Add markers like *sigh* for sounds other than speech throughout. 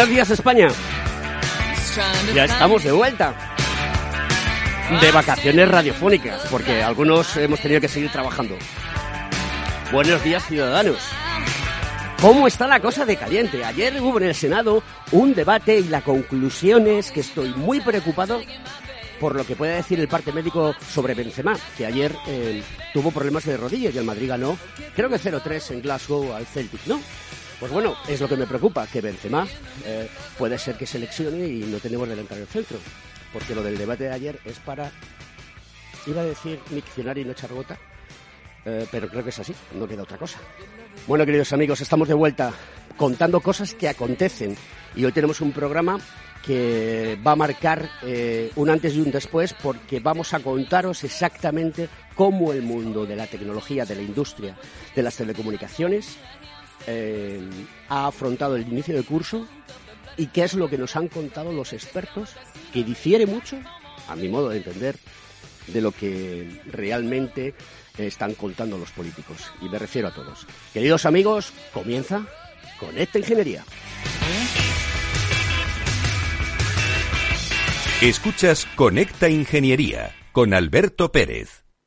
Buenos días España. Ya estamos de vuelta. De vacaciones radiofónicas, porque algunos hemos tenido que seguir trabajando. Buenos días ciudadanos. ¿Cómo está la cosa de caliente? Ayer hubo en el Senado un debate y la conclusión es que estoy muy preocupado por lo que puede decir el parte médico sobre Benzema, que ayer eh, tuvo problemas de rodillas y el Madrid ganó, creo que 0-3 en Glasgow al Celtic, ¿no? Pues bueno, es lo que me preocupa, que Benzema eh, puede ser que seleccione y no tenemos delantero del centro. Porque lo del debate de ayer es para, iba a decir diccionario y no echar eh, pero creo que es así, no queda otra cosa. Bueno, queridos amigos, estamos de vuelta contando cosas que acontecen y hoy tenemos un programa que va a marcar eh, un antes y un después porque vamos a contaros exactamente cómo el mundo de la tecnología, de la industria, de las telecomunicaciones eh, ha afrontado el inicio del curso y qué es lo que nos han contado los expertos, que difiere mucho, a mi modo de entender, de lo que realmente están contando los políticos. Y me refiero a todos. Queridos amigos, comienza con esta Ingeniería. Escuchas Conecta Ingeniería con Alberto Pérez.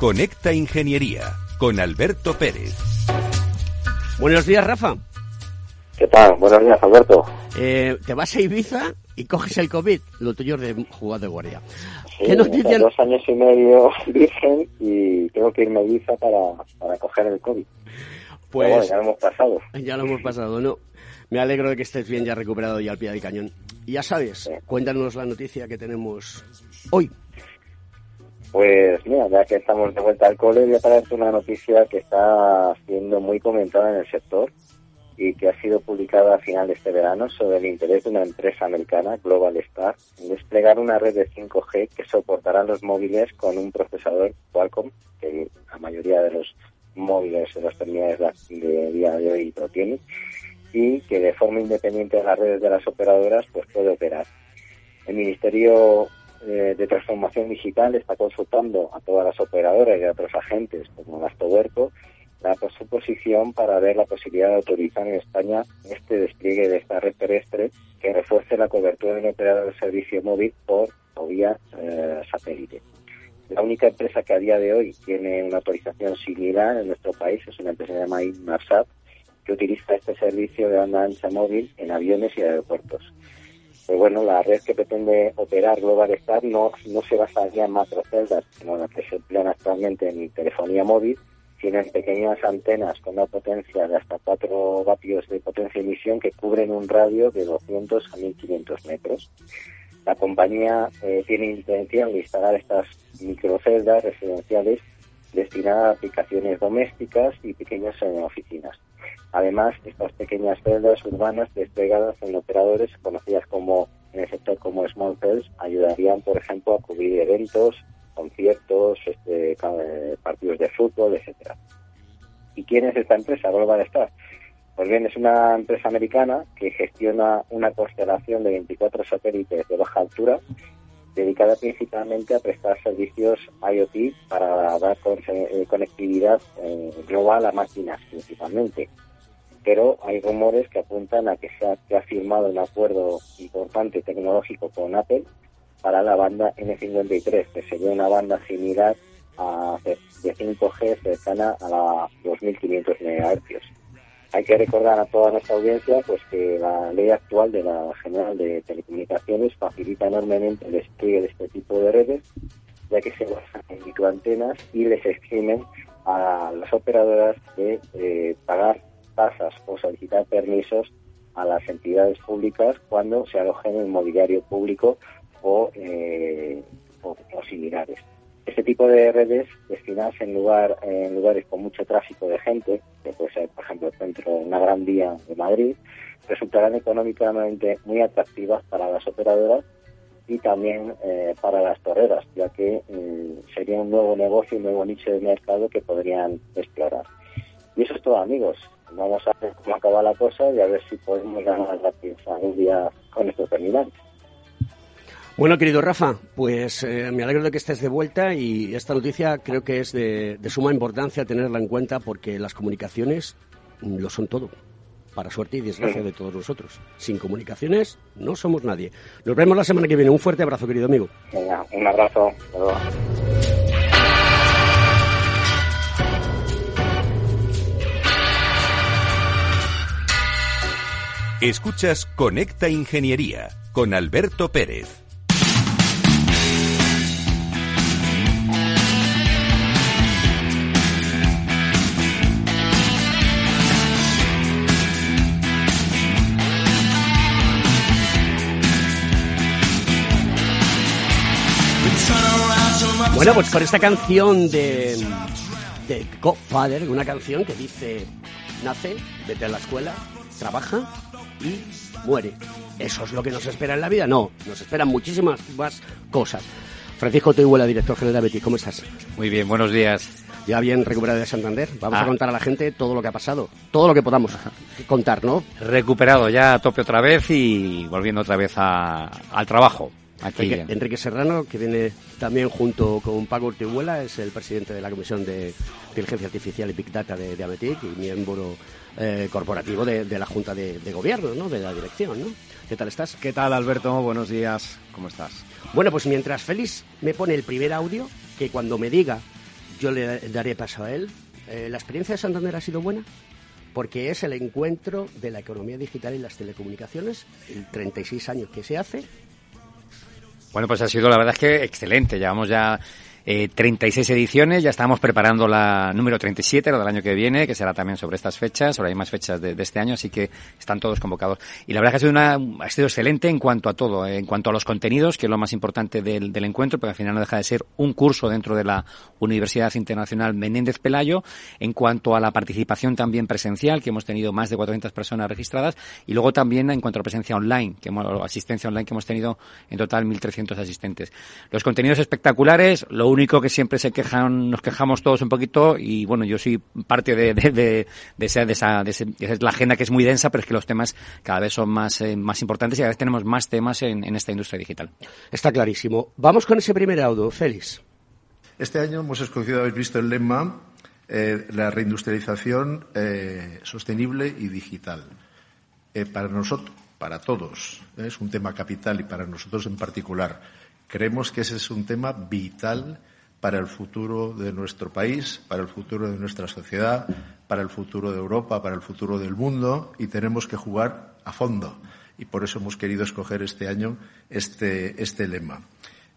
Conecta Ingeniería con Alberto Pérez. Buenos días, Rafa. ¿Qué tal? Buenos días, Alberto. Eh, te vas a Ibiza y coges el COVID. Lo tuyo de jugar de guardia. Sí, ¿Qué noticias? Dos años y medio *laughs* virgen y tengo que irme a Ibiza para, para coger el COVID. Pues bueno, ya lo hemos pasado. Ya lo hemos pasado, ¿no? Me alegro de que estés bien ya recuperado y al pie del cañón. Y ya sabes, sí. cuéntanos la noticia que tenemos hoy. Pues mira, ya que estamos de vuelta al cole, voy a traerte una noticia que está siendo muy comentada en el sector y que ha sido publicada a final de este verano sobre el interés de una empresa americana, Global Star, en desplegar una red de 5G que soportará los móviles con un procesador Qualcomm, que la mayoría de los móviles de los terminales de día de hoy lo tienen, y que de forma independiente de las redes de las operadoras pues puede operar. El Ministerio eh, de transformación digital está consultando a todas las operadoras y a otros agentes como Gastoberco la su posición para ver la posibilidad de autorizar en España este despliegue de esta red terrestre que refuerce la cobertura de un operador de servicio móvil por vía eh, satélite. La única empresa que a día de hoy tiene una autorización similar en nuestro país es una empresa llamada Inmarsat que utiliza este servicio de banda ancha móvil en aviones y aeropuertos. Bueno, la red que pretende operar Global Star no, no se basaría en macroceldas, sino las que se emplean actualmente en telefonía móvil tienen pequeñas antenas con una potencia de hasta 4 vatios de potencia de emisión que cubren un radio de 200 a 1500 metros. La compañía eh, tiene intención de instalar estas microceldas residenciales destinadas a aplicaciones domésticas y pequeñas en oficinas. Además, estas pequeñas celdas urbanas desplegadas en operadores conocidas como en el sector como small cells ayudarían, por ejemplo, a cubrir eventos, conciertos, este, partidos de fútbol, etcétera. ¿Y quién es esta empresa, Global Star? Pues bien, es una empresa americana que gestiona una constelación de 24 satélites de baja altura dedicada principalmente a prestar servicios IoT para dar eh, conectividad eh, global a máquinas principalmente. Pero hay rumores que apuntan a que se ha, que ha firmado un acuerdo importante tecnológico con Apple para la banda N53, que sería una banda similar a de 5G cercana a la 2500 MHz. Hay que recordar a toda nuestra audiencia pues que la ley actual de la General de Telecomunicaciones facilita enormemente el despliegue de este tipo de redes, ya que se basan en microantenas y les eximen a las operadoras de eh, pagar tasas o solicitar permisos a las entidades públicas cuando se alojen en mobiliario público o, eh, o, similares. Este tipo de redes destinadas en, lugar, en lugares con mucho tráfico de gente, que puede ser, por ejemplo, el centro de una gran vía de Madrid, resultarán económicamente muy atractivas para las operadoras y también eh, para las torreras, ya que mm, sería un nuevo negocio, un nuevo nicho de mercado que podrían explorar. Y eso es todo, amigos. Vamos a ver cómo acaba la cosa y a ver si podemos ganar la pieza un día con estos terminales. Bueno, querido Rafa, pues eh, me alegro de que estés de vuelta y esta noticia creo que es de, suma importancia tenerla en cuenta porque las comunicaciones lo son todo, para suerte y desgracia de todos nosotros. Sin comunicaciones no somos nadie. Nos vemos la semana que viene. Un fuerte abrazo, querido amigo. Venga, un abrazo. Escuchas Conecta Ingeniería con Alberto Pérez. Bueno, pues con esta canción de, de Godfather, una canción que dice, nace, vete a la escuela, trabaja y muere. ¿Eso es lo que nos espera en la vida? No, nos esperan muchísimas más cosas. Francisco Tehuela, director general de Betis, ¿cómo estás? Muy bien, buenos días. Ya bien recuperado de Santander. Vamos a ah. contar a la gente todo lo que ha pasado, todo lo que podamos contar, ¿no? Recuperado ya a tope otra vez y volviendo otra vez al trabajo. Enrique, Serrano, que viene también junto con Paco Urtihuela, es el presidente de la Comisión de Inteligencia Artificial y Big Data de, Ametic y miembro eh, corporativo de, la Junta de, Gobierno, ¿no? de la dirección. ¿no? ¿Qué tal estás? ¿Qué tal, Alberto? Buenos días. ¿Cómo estás? Bueno, pues mientras Félix me pone el primer audio, que cuando me diga yo le daré paso a él, eh, ¿la experiencia de Santander ha sido buena? porque es el encuentro de la economía digital y las telecomunicaciones, el 36 años que se hace, bueno, pues ha sido la verdad es que excelente. Llevamos ya eh, 36 ediciones. Ya estamos preparando la número 37, la del año que viene, que será también sobre estas fechas. Ahora hay más fechas de, este año, así que están todos convocados. Y la verdad que ha sido, una, ha sido excelente en cuanto a todo, en cuanto a los contenidos, que es lo más importante del, del encuentro, porque al final no deja de ser un curso dentro de la Universidad Internacional Menéndez Pelayo. En cuanto a la participación también presencial, que hemos tenido más de 400 personas registradas. Y luego también en cuanto a la presencia online, que hemos, asistencia online, que hemos tenido en total 1.300 asistentes. Los contenidos espectaculares, lo único que siempre se quejan, nos quejamos todos un poquito y bueno, yo soy parte de, de, de, de esa, de, esa, de, la agenda que es muy densa, pero es que los temas cada vez son más, eh, más importantes y cada vez tenemos más temas en, en esta industria digital. Está clarísimo. Vamos con ese primer audio, Félix. Este año hemos escogido, habéis visto el lema, eh, la reindustrialización eh, sostenible y digital. Eh, para nosotros, para todos, ¿eh? es un tema capital y para nosotros en particular. Creemos que ese es un tema vital para el futuro de nuestro país, para el futuro de nuestra sociedad, para el futuro de Europa, para el futuro del mundo y tenemos que jugar a fondo. Y por eso hemos querido escoger este año este, este lema.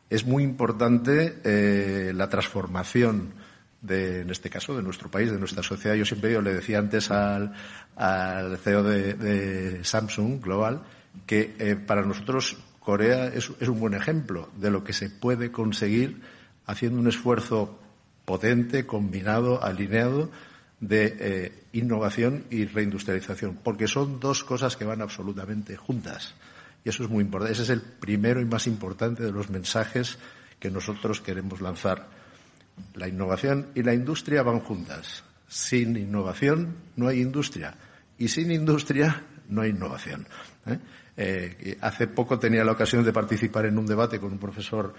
Es muy importante eh, la transformación de, en este caso, de nuestro país, de nuestra sociedad. Yo siempre yo le decía antes al, al CEO de, Samsung Global que eh, para nosotros Corea es, un buen ejemplo de lo que se puede conseguir haciendo un esfuerzo potente, combinado, alineado de eh, innovación y reindustrialización, porque son dos cosas que van absolutamente juntas. Y eso es muy importante. Ese es el primero y más importante de los mensajes que nosotros queremos lanzar. La innovación y la industria van juntas. Sin innovación no hay industria y sin industria no hay innovación. ¿eh? Eh, hace poco tenía la ocasión de participar en un debate con un profesor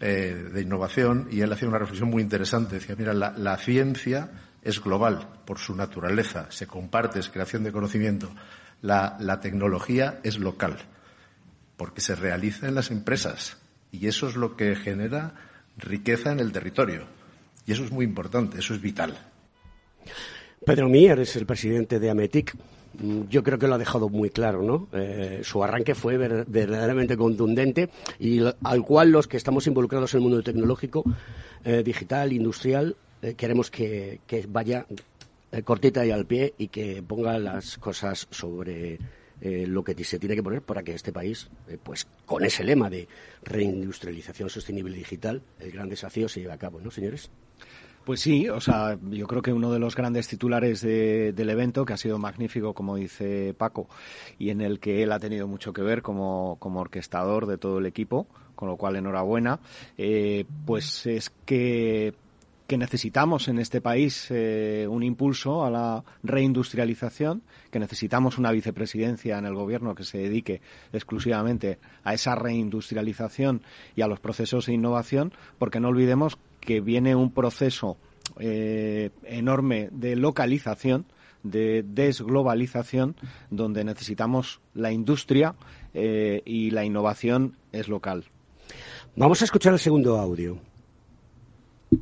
eh, de innovación y él hacía una reflexión muy interesante. Decía, mira, la, ciencia es global por su naturaleza, se comparte, es creación de conocimiento. la tecnología es local porque se realiza en las empresas y eso es lo que genera riqueza en el territorio. Y eso es muy importante, eso es vital. Pedro Mier es el presidente de Ametic. Mm, yo creo que lo ha dejado muy claro, ¿no? Eh, su arranque fue verdaderamente contundente y al cual los que estamos involucrados en el mundo tecnológico, eh, digital, industrial, eh, queremos que, vaya cortita y al pie y que ponga las cosas sobre lo que se tiene que poner para que este país, pues con ese lema de reindustrialización sostenible digital, el gran desafío se lleve a cabo, ¿no, señores? Pues sí, o sea, yo creo que uno de los grandes titulares del evento, que ha sido magnífico, como dice Paco, y en el que él ha tenido mucho que ver como, orquestador de todo el equipo, con lo cual enhorabuena, eh, pues es que que necesitamos en este país eh, un impulso a la reindustrialización, que necesitamos una vicepresidencia en el gobierno que se dedique exclusivamente a esa reindustrialización y a los procesos de innovación, porque no olvidemos que viene un proceso eh, enorme de localización, de desglobalización, donde necesitamos la industria eh, y la innovación es local. Vamos a escuchar el segundo audio.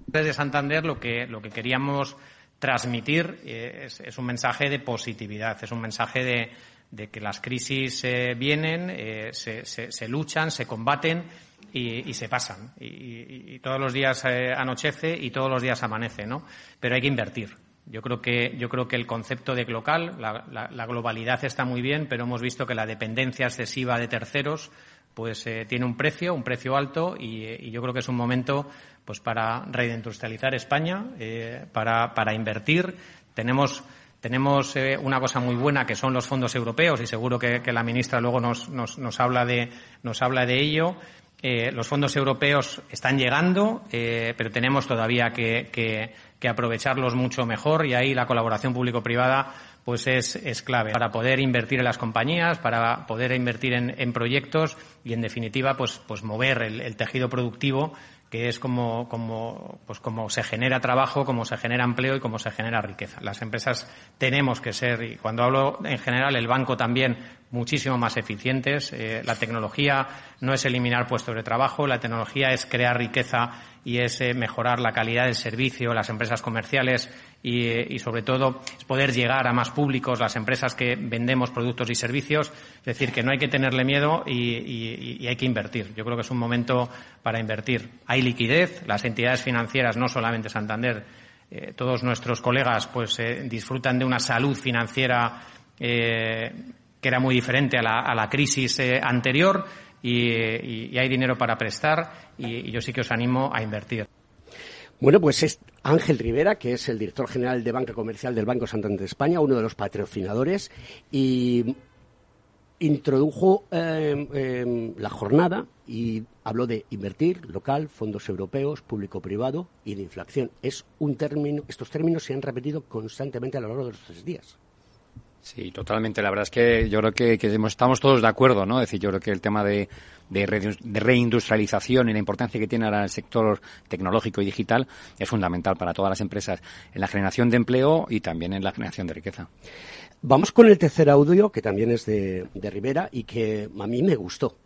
Desde Santander lo que, lo que queríamos transmitir eh, es, un mensaje de positividad, es un mensaje de, que las crisis vienen, se, se luchan, se combaten y, se pasan. Y, todos los días eh, anochece y todos los días amanece, ¿no? Pero hay que invertir. Yo creo que, yo creo que el concepto de local, la, globalidad está muy bien, pero hemos visto que la dependencia excesiva de terceros pues eh, tiene un precio, un precio alto, y, yo creo que es un momento pues para reindustrializar España, eh, para, para invertir. Tenemos tenemos una cosa muy buena que son los fondos europeos y seguro que, que la ministra luego nos, nos, nos, habla de, nos habla de ello. Eh, los fondos europeos están llegando, eh, pero tenemos todavía que, aprovecharlos mucho mejor y ahí la colaboración público-privada pues es, clave para poder invertir en las compañías, para poder invertir en, proyectos y, en definitiva, pues, pues mover el tejido productivo que es como, como, pues como se genera trabajo, como se genera empleo y cómo se genera riqueza. Las empresas tenemos que ser, y cuando hablo en general, el banco también, muchísimo más eficientes. Eh, la tecnología no es eliminar puestos de trabajo, la tecnología es crear riqueza y es eh, mejorar la calidad del servicio, las empresas comerciales y, sobre todo poder llegar a más públicos, las empresas que vendemos productos y servicios. Es decir, que no hay que tenerle miedo y, hay que invertir. Yo creo que es un momento para invertir. Hay liquidez, las entidades financieras, no solamente Santander, eh, todos nuestros colegas pues eh, disfrutan de una salud financiera eh, que era muy diferente a la, crisis anterior y, hay dinero para prestar y yo sí que os animo a invertir. Bueno, pues es Ángel Rivera, que es el director general de Banca Comercial del Banco Santander de España, uno de los patrocinadores, y introdujo em, em, la jornada y habló de invertir, local, fondos europeos, público-privado y de inflación. Es un término, estos términos se han repetido constantemente a lo largo de los tres días. Sí, totalmente. La verdad es que yo creo que, estamos todos de acuerdo, ¿no? Es decir, yo creo que el tema de, reindustrialización y la importancia que tiene ahora el sector tecnológico y digital es fundamental para todas las empresas en la generación de empleo y también en la generación de riqueza. Vamos con el tercer audio, que también es de, de Rivera y que a mí me gustó.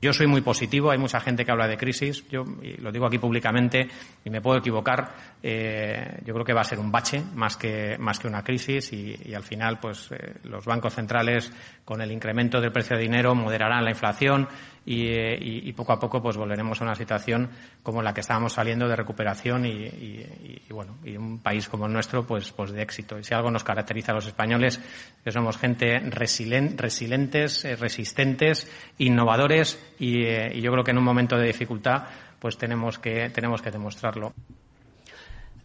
Yo soy muy positivo, hay mucha gente que habla de crisis, yo lo digo aquí públicamente y me puedo equivocar, eh, yo creo que va a ser un bache más que, más que una crisis y, al final pues eh, los bancos centrales con el incremento del precio de dinero moderarán la inflación y, poco a poco pues volveremos a una situación como la que estábamos saliendo de recuperación y, bueno y un país como el nuestro pues pues de éxito. Y si algo nos caracteriza a los españoles que somos gente resilientes eh, resistentes innovadores eh, y, yo creo que en un momento de dificultad pues tenemos que tenemos que demostrarlo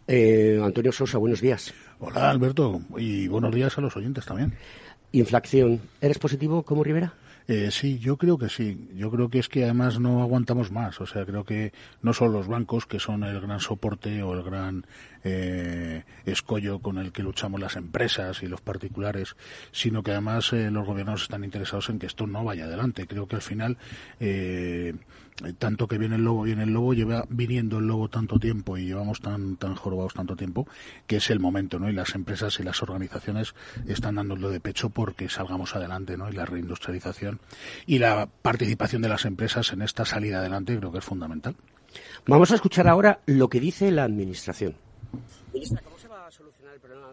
eh, Antonio Sosa, buenos días. Hola, Alberto, y buenos días a los oyentes también. Inflación. ¿Eres positivo como Rivera? Eh, sí, yo creo que sí. Yo creo que es que además no aguantamos más. O sea, creo que no son los bancos que son el gran soporte o el gran eh, escollo con el que luchamos las empresas y los particulares, sino que además eh, los gobiernos están interesados en que esto no vaya adelante. Creo que al final eh, tanto que viene el lobo, viene el lobo, lleva viniendo el lobo tanto tiempo y llevamos tan, tan jorobados tanto tiempo que es el momento, ¿no? Y las empresas y las organizaciones están dándolo de pecho porque salgamos adelante, ¿no? Y la reindustrialización y la participación de las empresas en esta salida adelante creo que es fundamental. Vamos a escuchar ahora lo que dice la Administración They just recommend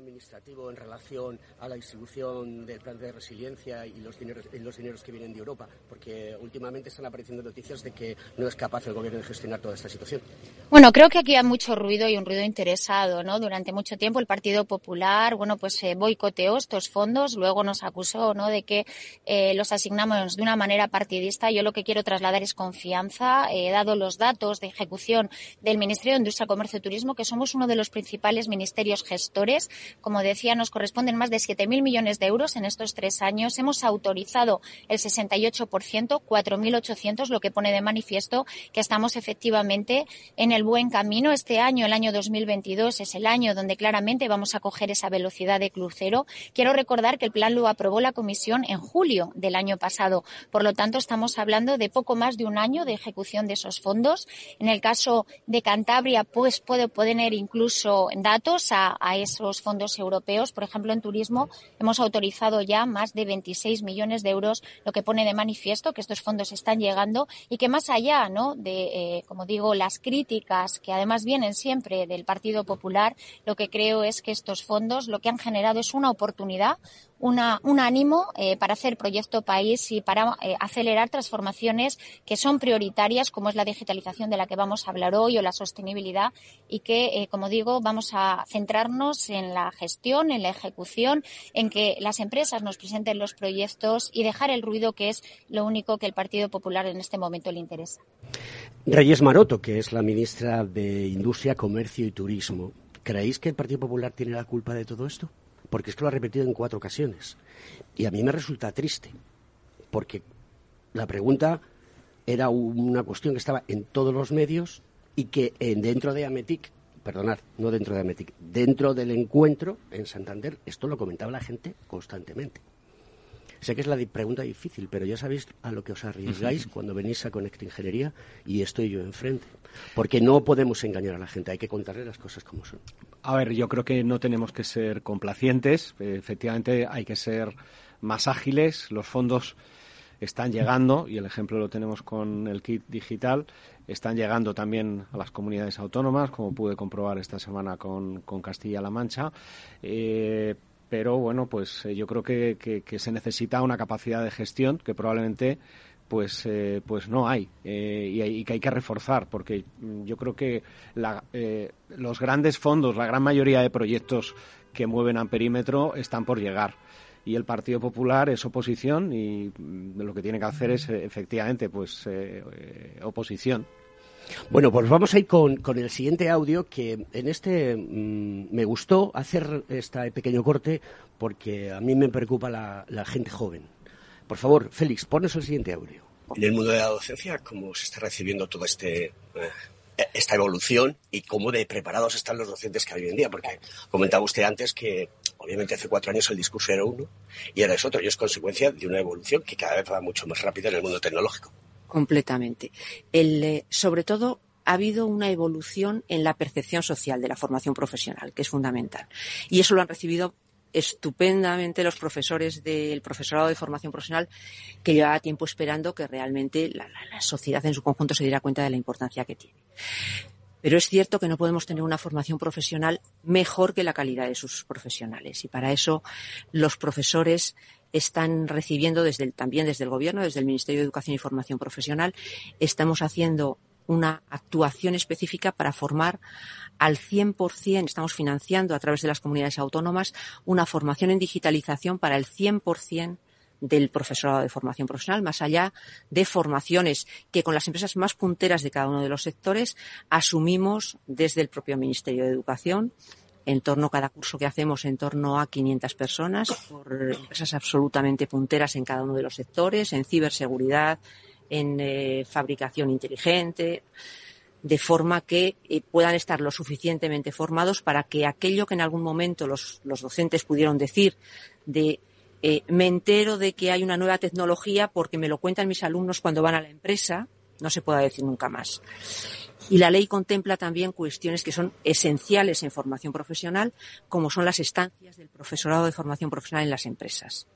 administrativo en relación a la distribución del plan de resiliencia y los dineros, los dineros que vienen de Europa? Porque últimamente están apareciendo noticias de que no es capaz el gobierno de gestionar toda esta situación. Bueno, creo que aquí hay mucho ruido y un ruido interesado, ¿no? Durante mucho tiempo el Partido Popular, bueno, pues eh, boicoteó estos fondos, luego nos acusó, ¿no? De que eh, los asignamos de una manera partidista. Yo lo que quiero trasladar es confianza, eh, dado los datos de ejecución del Ministerio de Industria, Comercio y Turismo, que somos uno de los principales ministerios gestores. Como decía, nos corresponden más de 7.000 millones de euros en estos tres años. Hemos autorizado el 68%, 4.800, lo que pone de manifiesto que estamos efectivamente en el buen camino. Este año, el año 2022, es el año donde claramente vamos a coger esa velocidad de crucero. Quiero recordar que el plan lo aprobó la Comisión en julio del año pasado. Por lo tanto, estamos hablando de poco más de un año de ejecución de esos fondos. En el caso de Cantabria, pues puedo poner incluso datos a, a esos fondos europeos. Por ejemplo, en turismo hemos autorizado ya más de 26 millones de euros, lo que pone de manifiesto que estos fondos están llegando y que más allá, ¿no? De, eh, como digo, las críticas que además vienen siempre del Partido Popular, lo que creo es que estos fondos lo que han generado es una oportunidad, una, un ánimo eh, para hacer proyecto país y para eh, acelerar transformaciones que son prioritarias, como es la digitalización de la que vamos a hablar hoy o la sostenibilidad, y que, eh, como digo, vamos a centrarnos en la gestión, en la ejecución, en que las empresas nos presenten los proyectos y dejar el ruido, que es lo único que el Partido Popular en este momento le interesa. Reyes Maroto, que es la ministra de Industria, Comercio y Turismo, ¿creéis que el Partido Popular tiene la culpa de todo esto? Porque es que lo ha repetido en cuatro ocasiones. Y a mí me resulta triste, porque la pregunta era una cuestión que estaba en todos los medios y que dentro de Ametic, perdonad, no dentro de Ametic, dentro del encuentro en Santander, esto lo comentaba la gente constantemente. Sé que es la pregunta difícil, pero ya sabéis a lo que os arriesgáis cuando venís a Connect Ingeniería y estoy yo enfrente. Porque no podemos engañar a la gente, hay que contarle las cosas como son. A ver, yo creo que no tenemos que ser complacientes, efectivamente hay que ser más ágiles, los fondos están llegando, y el ejemplo lo tenemos con el kit digital, están llegando también a las comunidades autónomas, como pude comprobar esta semana con, Castilla-La Mancha. Eh, pero bueno, pues eh, yo creo que, que, se necesita una capacidad de gestión que probablemente pues eh, pues no hay eh, y, que hay que reforzar porque mm, yo creo que la, los grandes fondos, la gran mayoría de proyectos que mueven a perímetro están por llegar. Y el Partido Popular es oposición y mm, lo que tiene que hacer es efectivamente pues oposición bueno, pues vamos a ir con, el siguiente audio que en este mm, me gustó hacer este pequeño corte porque a mí me preocupa la, gente joven. Por favor, Félix, pones el siguiente audio. En el mundo de la docencia, ¿cómo se está recibiendo toda este, eh, esta evolución y cómo de preparados están los docentes que hay hoy en día? Porque comentaba usted antes que obviamente hace cuatro años el discurso era uno y ahora es otro y es consecuencia de una evolución que cada vez va mucho más rápida en el mundo tecnológico completamente. El, eh, sobre todo, ha habido una evolución en la percepción social de la formación profesional, que es fundamental. Y eso lo han recibido estupendamente los profesores del profesorado de formación profesional que llevaba tiempo esperando que realmente la, la, sociedad en su conjunto se diera cuenta de la importancia que tiene. Pero es cierto que no podemos tener una formación profesional mejor que la calidad de sus profesionales. Y para eso los profesores están recibiendo desde también desde el Gobierno, desde el Ministerio de Educación y Formación Profesional. Estamos haciendo una actuación específica para formar al 100%, estamos financiando a través de las comunidades autónomas una formación en digitalización para el 100% del profesorado de formación profesional, más allá de formaciones que con las empresas más punteras de cada uno de los sectores asumimos desde el propio Ministerio de Educación en torno a cada curso que hacemos en torno a 500 personas por empresas absolutamente punteras en cada uno de los sectores, en ciberseguridad, en eh, fabricación inteligente, de forma que eh, puedan estar lo suficientemente formados para que aquello que en algún momento los, docentes pudieron decir de eh, me entero de que hay una nueva tecnología porque me lo cuentan mis alumnos cuando van a la empresa, no se pueda decir nunca más. Y la ley contempla también cuestiones que son esenciales en formación profesional, como son las estancias del profesorado de formación profesional en las empresas.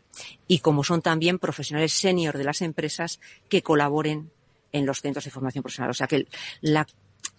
Y como son también profesionales senior de las empresas que colaboren en los centros de formación profesional. O sea que la,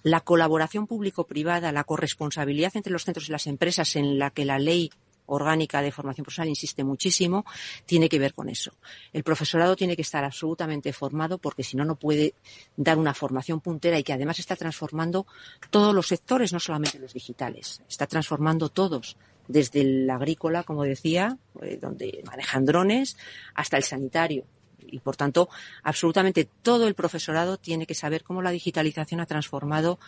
la colaboración público-privada, la corresponsabilidad entre los centros y las empresas en la que la ley orgánica de formación profesional insiste muchísimo, tiene que ver con eso. El profesorado tiene que estar absolutamente formado porque si no, no puede dar una formación puntera y que además está transformando todos los sectores, no solamente los digitales. Está transformando todos, desde el agrícola, como decía, eh, donde manejan drones, hasta el sanitario. Y por tanto, absolutamente todo el profesorado tiene que saber cómo la digitalización ha transformado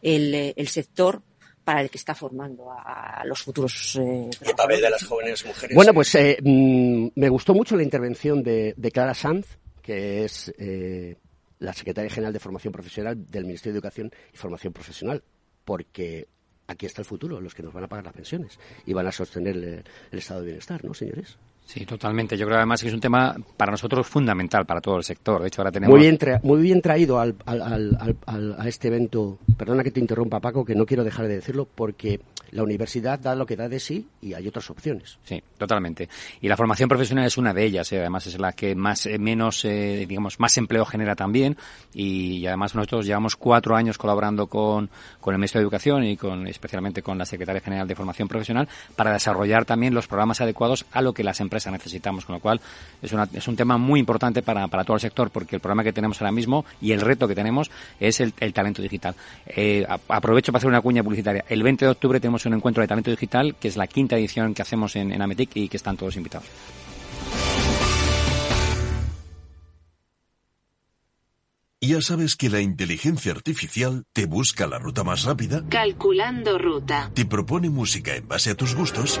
el, eh, el sector para el que está formando a, los futuros. Eh, ¿Qué papel de las jóvenes mujeres? Bueno, pues eh, mm, me gustó mucho la intervención de, Clara Sanz, que es eh, la secretaria general de Formación Profesional del Ministerio de Educación y Formación Profesional, porque aquí está el futuro, los que nos van a pagar las pensiones y van a sostener el estado de bienestar, ¿no, señores? Sí, totalmente. Yo creo además que es un tema para nosotros fundamental para todo el sector. De hecho, ahora tenemos... Muy bien, muy bien traído al, a este evento. Perdona que te interrumpa, Paco, que no quiero dejar de decirlo porque la universidad da lo que da de sí y hay otras opciones. Sí, totalmente. Y la formación profesional es una de ellas. ¿eh? Además, es la que más eh, menos, eh, digamos, más empleo genera también. Y, además nosotros llevamos cuatro años colaborando con, con el Ministerio de Educación y con especialmente con la Secretaria General de Formación Profesional para desarrollar también los programas adecuados a lo que las empresas necesitamos, con lo cual es, una, es un tema muy importante para, para todo el sector porque el problema que tenemos ahora mismo y el reto que tenemos es el, talento digital. Eh, aprovecho para hacer una cuña publicitaria. El 20 de octubre tenemos un encuentro de talento digital que es la quinta edición que hacemos en, en Ametic y que están todos invitados. Ya sabes que la inteligencia artificial te busca la ruta más rápida. Calculando ruta. Te propone música en base a tus gustos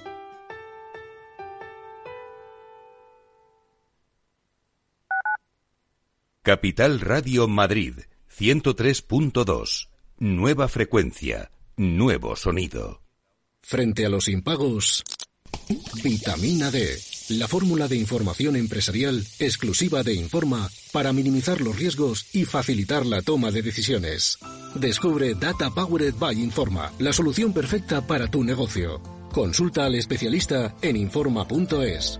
Capital Radio Madrid, 103.2. Nueva frecuencia, nuevo sonido. Frente a los impagos, vitamina D, la fórmula de información empresarial exclusiva de Informa para minimizar los riesgos y facilitar la toma de decisiones. Descubre Data Powered by Informa, la solución perfecta para tu negocio. Consulta al especialista en Informa.es.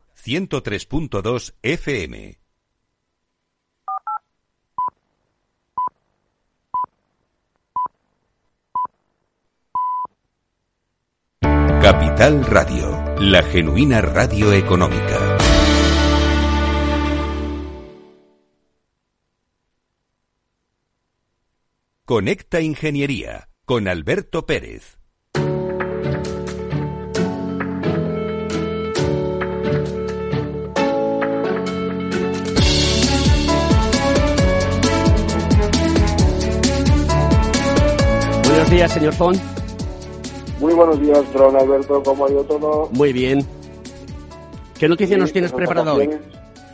103.2 FM. Capital Radio, la genuina radio económica. Conecta Ingeniería con Alberto Pérez. Días, señor Font. Muy buenos días, don Alberto. ¿Cómo ha ido todo? Muy bien. ¿Qué noticias nos tienes preparado hoy?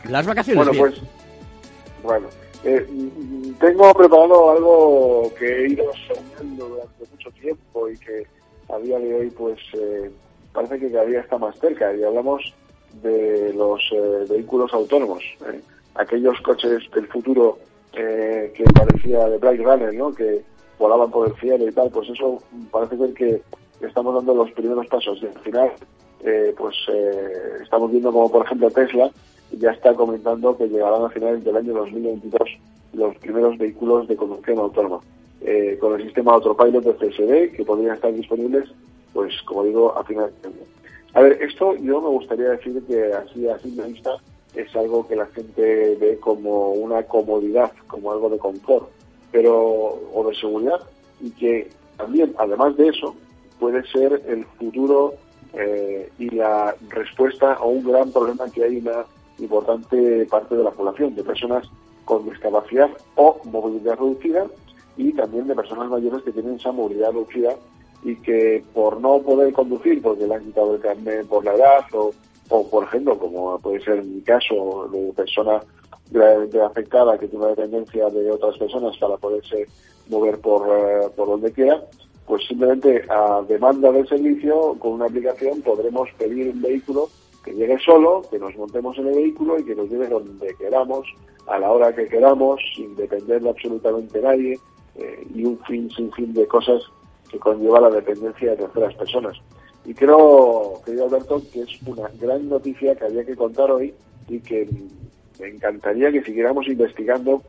Las vacaciones. Bueno, pues, bueno, eh, tengo preparado algo que he ido soñando durante mucho tiempo y que a día de hoy, pues, eh, parece que cada día está más cerca. Y hablamos de los eh, vehículos autónomos, aquellos coches del futuro que parecía de Blade Runner, ¿no? Que volaban por el cielo y tal. Pues eso parece ser que estamos dando los primeros pasos. Y al final, pues, estamos viendo como, por ejemplo, Tesla ya está comentando que llegarán a finales del año 2022 los primeros vehículos de conducción autónoma. Eh, con el sistema Autopilot de CSD, que podrían estar disponibles, pues como digo, a finales del año. A ver, esto yo me gustaría decir que así a simple vista es algo que la gente ve como una comodidad, como algo de confort, pero o de seguridad, y que también, además de eso, puede ser el futuro eh, y la respuesta a un gran problema que hay una importante parte de la población, de personas con discapacidad o movilidad reducida y también de personas mayores que tienen esa movilidad reducida y que por no poder conducir, porque le han quitado el carnet por la edad o, o por ejemplo, como puede ser en mi caso, de persona gravemente afectada que tiene una dependencia de otras personas para poderse mover por, eh, por donde quiera, pues simplemente a demanda del servicio, con una aplicación podremos pedir un vehículo que llegue solo, que nos montemos en el vehículo y que nos lleve donde queramos, a la hora que queramos, sin depender de absolutamente nadie, eh, y un fin sin fin de cosas que conlleva la dependencia de terceras personas. Y creo, querido Alberto, que es una gran noticia que había que contar hoy y que me encantaría que siguiéramos investigando,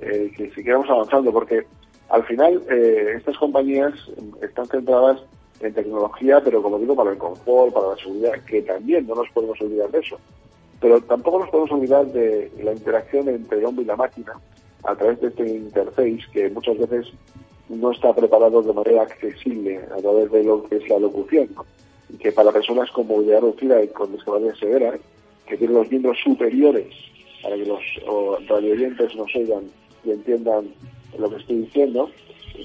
eh, que siguiéramos avanzando, porque al final eh, estas compañías están centradas en tecnología, pero como digo, para el confort, para la seguridad, que también no nos podemos olvidar de eso. Pero tampoco nos podemos olvidar de la interacción entre el hombre y la máquina a través de este interface que muchas veces no está preparado de manera accesible a través de lo que es la locución. Y que para personas con movilidad reducida y con discapacidad severa, que tienen los miembros superiores para que los radioyentes nos oigan y entiendan lo que estoy diciendo,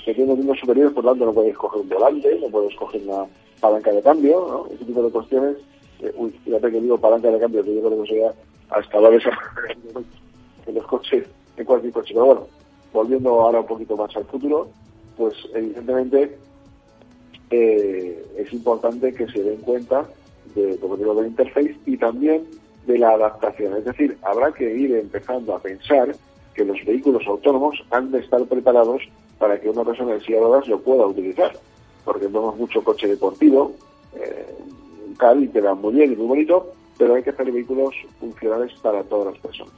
que tiene superiores, por lo tanto no puedes coger un volante, no puedes coger una palanca de cambio, ese tipo de cuestiones. Eh, fíjate que digo palanca de cambio, que yo creo que sería hasta la esa *laughs* en los coches, en cualquier coche. Pero bueno, volviendo ahora un poquito más al futuro, pues evidentemente eh, es importante que se den cuenta de, como digo, del interface y también de la adaptación. Es decir, habrá que ir empezando a pensar que los vehículos autónomos han de estar preparados para que una persona en silla de lo pueda utilizar. Porque tenemos mucho coche deportivo, eh, tal, y queda muy bien y muy bonito, pero hay que hacer vehículos funcionales para todas las personas.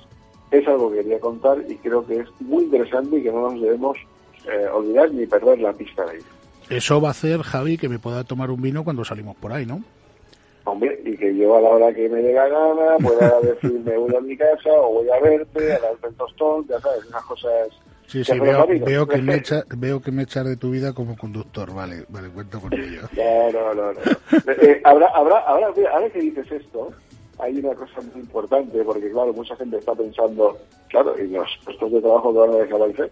Es algo que quería contar y creo que es muy interesante y que no nos debemos eh, olvidar ni perder la pista de ahí. Eso va a hacer, Javi, que me pueda tomar un vino cuando salimos por ahí, ¿no? Hombre, y que yo a la hora que me dé la gana pueda *laughs* decirme voy a mi casa o voy a verte, a darte el tostón, ya sabes, unas cosas Sí, sí, veo, *laughs* veo, que me echa, veo que me echas de tu vida como conductor, vale, vale, cuento con ello. *laughs* No, no, no. no. Eh, habrá, habrá, ahora, ahora que dices esto, hay una cosa muy importante, porque claro, mucha gente está pensando, claro, y los puestos de trabajo que van a desaparecer.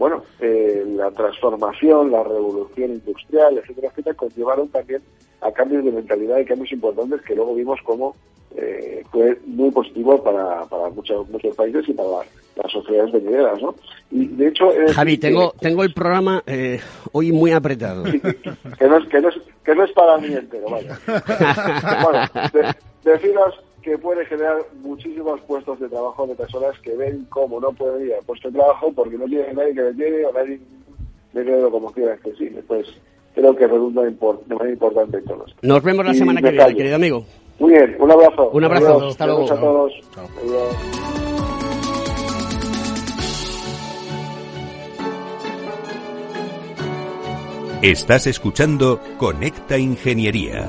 Bueno, eh, la transformación, la revolución industrial, etcétera, etcétera, conllevaron también a cambios de mentalidad y cambios importantes que luego vimos como eh, fue muy positivo para, para muchos, muchos países y para las sociedades venideras, ¿no? Y de hecho... Javi, tengo, tengo el programa eh, hoy muy apretado. que, no es, que, no es, que no es para mí entero, vaya. *laughs* bueno, deciros que puede generar muchísimos puestos de trabajo de personas que ven cómo no pueden ir al puesto de trabajo porque no tienen nadie que les lleve o nadie le quede como quieran que sí. Pues creo que redunda de manera importante en todos. Nos vemos la semana que viene, querido amigo. Muy bien, un abrazo. Un abrazo, hasta luego. a todos. Estás escuchando Conecta Ingeniería.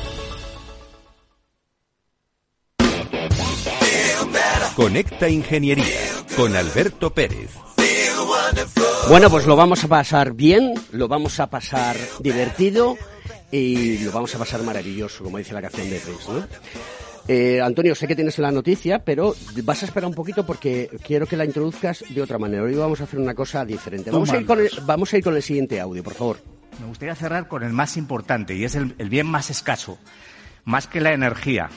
Conecta Ingeniería con Alberto Pérez. Bueno, pues lo vamos a pasar bien, lo vamos a pasar divertido y lo vamos a pasar maravilloso, como dice la canción de Prince, ¿no? Eh, Antonio, sé que tienes la noticia, pero vas a esperar un poquito porque quiero que la introduzcas de otra manera. Hoy vamos a hacer una cosa diferente. Vamos a, ir con el, vamos a ir con el siguiente audio, por favor. Me gustaría cerrar con el más importante y es el, el bien más escaso, más que la energía,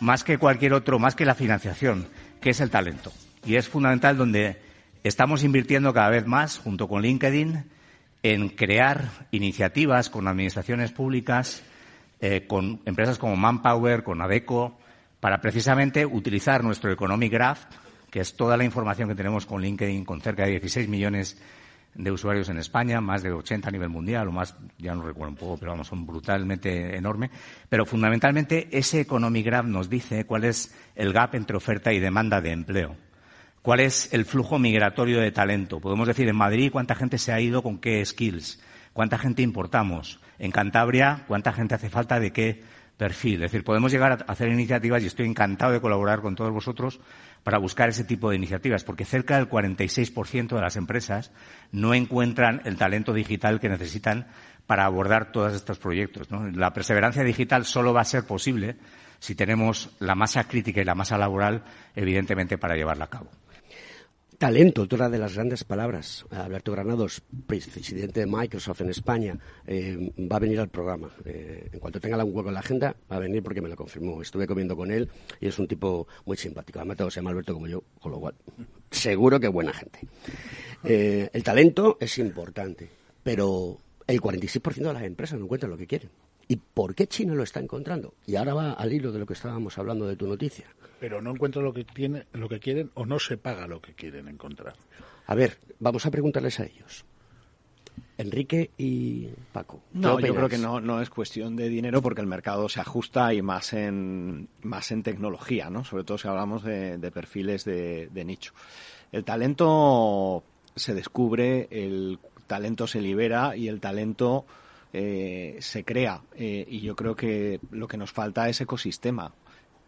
más que cualquier otro, más que la financiación, que es el talento. Y es fundamental donde estamos invirtiendo cada vez más, junto con LinkedIn, en crear iniciativas con administraciones públicas, eh, con empresas como Manpower, con Adeco, para precisamente utilizar nuestro Economic Graph, que es toda la información que tenemos con LinkedIn, con cerca de 16 millones de usuarios en España, más de 80 a nivel mundial, o más, ya no recuerdo un poco, pero vamos, son brutalmente enormes. Pero fundamentalmente ese Economic Graph nos dice cuál es el gap entre oferta y demanda de empleo. ¿Cuál es el flujo migratorio de talento? Podemos decir en Madrid cuánta gente se ha ido con qué skills, cuánta gente importamos. En Cantabria, cuánta gente hace falta de qué perfil. Es decir, podemos llegar a hacer iniciativas y estoy encantado de colaborar con todos vosotros para buscar ese tipo de iniciativas, porque cerca del 46% de las empresas no encuentran el talento digital que necesitan para abordar todos estos proyectos. La perseverancia digital solo va a ser posible si tenemos la masa crítica y la masa laboral, evidentemente, para llevarla a cabo. Talento, otra de las grandes palabras. Alberto Granados, presidente de Microsoft en España, eh, va a venir al programa. Eh, en cuanto tenga un hueco en la agenda, va a venir porque me lo confirmó. Estuve comiendo con él y es un tipo muy simpático. Además, todo se llama Alberto como yo, con lo cual, seguro que buena gente. Eh, el talento es importante, pero el 46% de las empresas no encuentran lo que quieren. ¿Y por qué China lo está encontrando? Y ahora va al hilo de lo que estábamos hablando de tu noticia pero no encuentran lo que tiene, lo que quieren o no se paga lo que quieren encontrar. A ver, vamos a preguntarles a ellos. Enrique y Paco. No, yo creo que no, no es cuestión de dinero porque el mercado se ajusta y más en, más en tecnología, ¿no? Sobre todo si hablamos de, perfiles de, nicho. El talento se descubre, el talento se libera y el talento eh, se crea. Eh, y yo creo que lo que nos falta es ecosistema.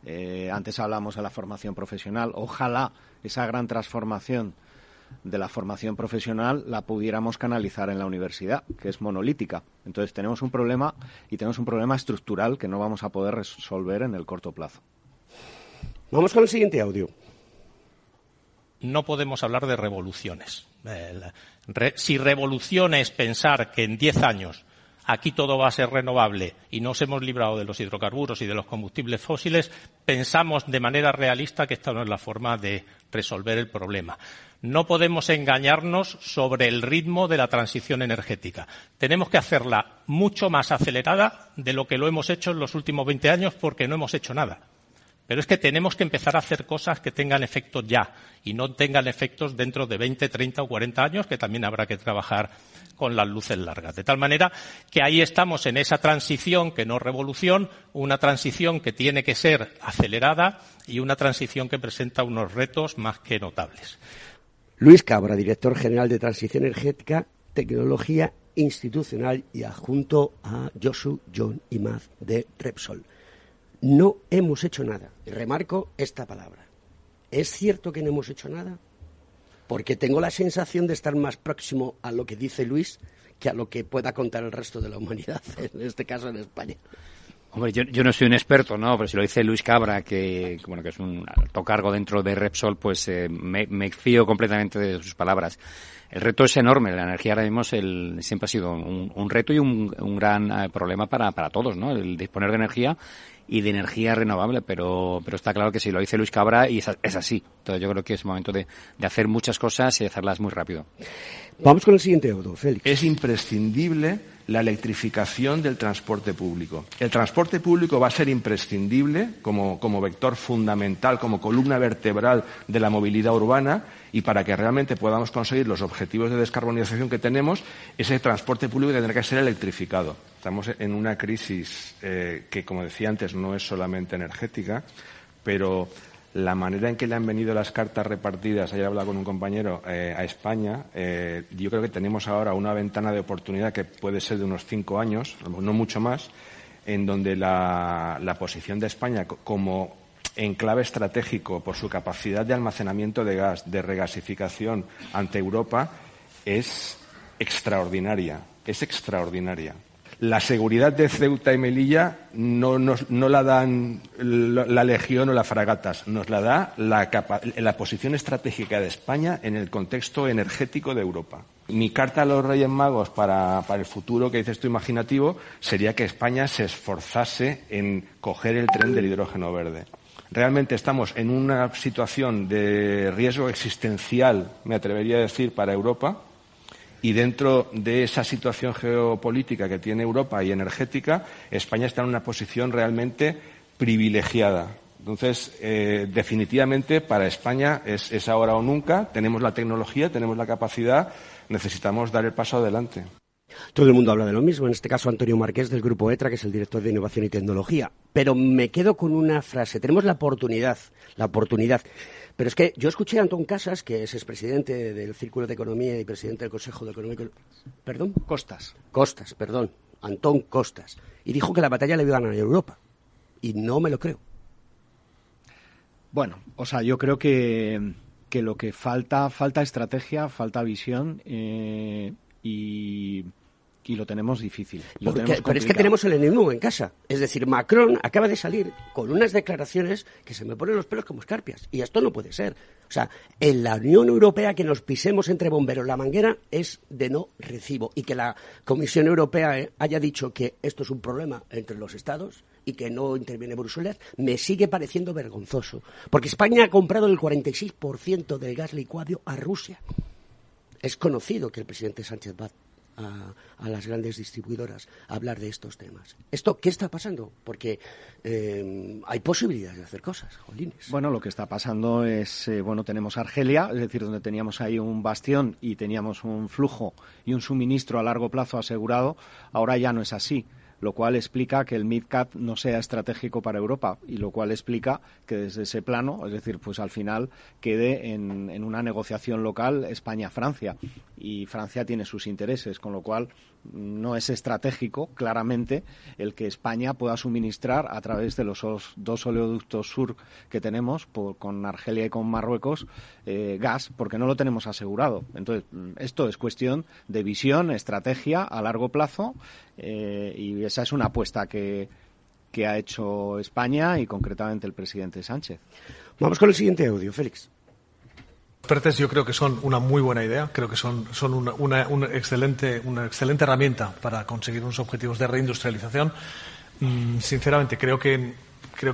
Eh, antes hablamos de la formación profesional. Ojalá esa gran transformación de la formación profesional la pudiéramos canalizar en la universidad, que es monolítica. Entonces tenemos un problema y tenemos un problema estructural que no vamos a poder resolver en el corto plazo. Vamos con el siguiente audio. No podemos hablar de revoluciones. si revolución es pensar que en 10 años aquí todo va a ser renovable y nos hemos librado de los hidrocarburos y de los combustibles fósiles, pensamos de manera realista que esta no es la forma de resolver el problema. No podemos engañarnos sobre el ritmo de la transición energética. Tenemos que hacerla mucho más acelerada de lo que lo hemos hecho en los últimos 20 años porque no hemos hecho nada. Pero es que tenemos que empezar a hacer cosas que tengan efectos ya y no tengan efectos dentro de 20, 30 o 40 años, que también habrá que trabajar con las luces largas. De tal manera que ahí estamos en esa transición que no revolución, una transición que tiene que ser acelerada y una transición que presenta unos retos más que notables. Luis Cabra, director general de Transición Energética, Tecnología Institucional y adjunto a Josu John Imaz de Repsol. No hemos hecho nada. remarco esta palabra. ¿Es cierto que no hemos hecho nada? porque tengo la sensación de estar más próximo a lo que dice Luis que a lo que pueda contar el resto de la humanidad, *laughs* en este caso en España. Hombre, yo, no soy un experto, ¿no? Pero si lo dice Luis Cabra, que, bueno, que es un alto cargo dentro de Repsol, pues eh, me, fío completamente de sus palabras. El reto es enorme. La energía ahora mismo el, siempre ha sido un, reto y un, gran eh, problema para, para todos, ¿no? El disponer de energía y de energía renovable, pero, pero está claro que si lo dice Luis Cabra y es, así. Entonces yo creo que es momento de, de hacer muchas cosas y hacerlas muy rápido. Vamos con el siguiente auto, Félix. Es imprescindible la electrificación del transporte público. El transporte público va a ser imprescindible como, como, vector fundamental, como columna vertebral de la movilidad urbana y para que realmente podamos conseguir los objetivos de descarbonización que tenemos, ese transporte público tendrá que ser electrificado. Estamos en una crisis eh, que, como decía antes, no es solamente energética, pero la manera en que le han venido las cartas repartidas, ayer hablado con un compañero, eh, a España, eh, yo creo que tenemos ahora una ventana de oportunidad que puede ser de unos cinco años, no mucho más, en donde la, posición de España como enclave estratégico por su capacidad de almacenamiento de gas, de regasificación ante Europa, es extraordinaria. Es extraordinaria. La seguridad de Ceuta y Melilla no, la dan la Legión o las fragatas, nos la da la, posición estratégica de España en el contexto energético de Europa. Mi carta a los Reyes Magos para, para, el futuro que dices tú imaginativo sería que España se esforzase en coger el tren del hidrógeno verde. Realmente estamos en una situación de riesgo existencial, me atrevería a decir, para Europa, y dentro de esa situación geopolítica que tiene Europa y energética, España está en una posición realmente privilegiada. Entonces, eh, definitivamente para España es, es ahora o nunca. Tenemos la tecnología, tenemos la capacidad, necesitamos dar el paso adelante. Todo el mundo habla de lo mismo, en este caso Antonio Marqués del Grupo ETRA, que es el director de Innovación y Tecnología. Pero me quedo con una frase. Tenemos la oportunidad, la oportunidad pero es que yo escuché a Antón Casas, que es expresidente del Círculo de Economía y presidente del Consejo de Economía. ¿Perdón? Costas. Costas, perdón. Antón Costas. Y dijo que la batalla le iba a ganar Europa. Y no me lo creo. Bueno, o sea, yo creo que, que lo que falta, falta estrategia, falta visión eh, y y lo tenemos difícil. pero es que tenemos el enemigo en casa. Es decir, Macron acaba de salir con unas declaraciones que se me ponen los pelos como escarpias. Y esto no puede ser. O sea, en la Unión Europea que nos pisemos entre bomberos la manguera es de no recibo. Y que la Comisión Europea eh, haya dicho que esto es un problema entre los Estados y que no interviene Bruselas, me sigue pareciendo vergonzoso. Porque España ha comprado el 46% del gas licuado a Rusia. Es conocido que el presidente Sánchez va a, las grandes distribuidoras a hablar de estos temas. ¿Esto qué está pasando? Porque eh, hay posibilidades de hacer cosas, jolines. Bueno, lo que está pasando es, eh, bueno, tenemos Argelia, es decir, donde teníamos ahí un bastión y teníamos un flujo y un suministro a largo plazo asegurado, ahora ya no es así lo cual explica que el MidCat no sea estratégico para Europa y lo cual explica que desde ese plano, es decir, pues al final quede en, en una negociación local España-Francia. Y Francia tiene sus intereses, con lo cual no es estratégico, claramente, el que España pueda suministrar a través de los dos oleoductos sur que tenemos con Argelia y con Marruecos eh, gas, porque no lo tenemos asegurado. Entonces, esto es cuestión de visión, estrategia a largo plazo eh, y esa es una apuesta que ha hecho España y concretamente el presidente Sánchez. Vamos con el siguiente audio, Félix. PERTES yo creo que son una muy buena idea, creo que son, una, excelente, una excelente herramienta para conseguir unos objetivos de reindustrialización. Mm, sinceramente, creo que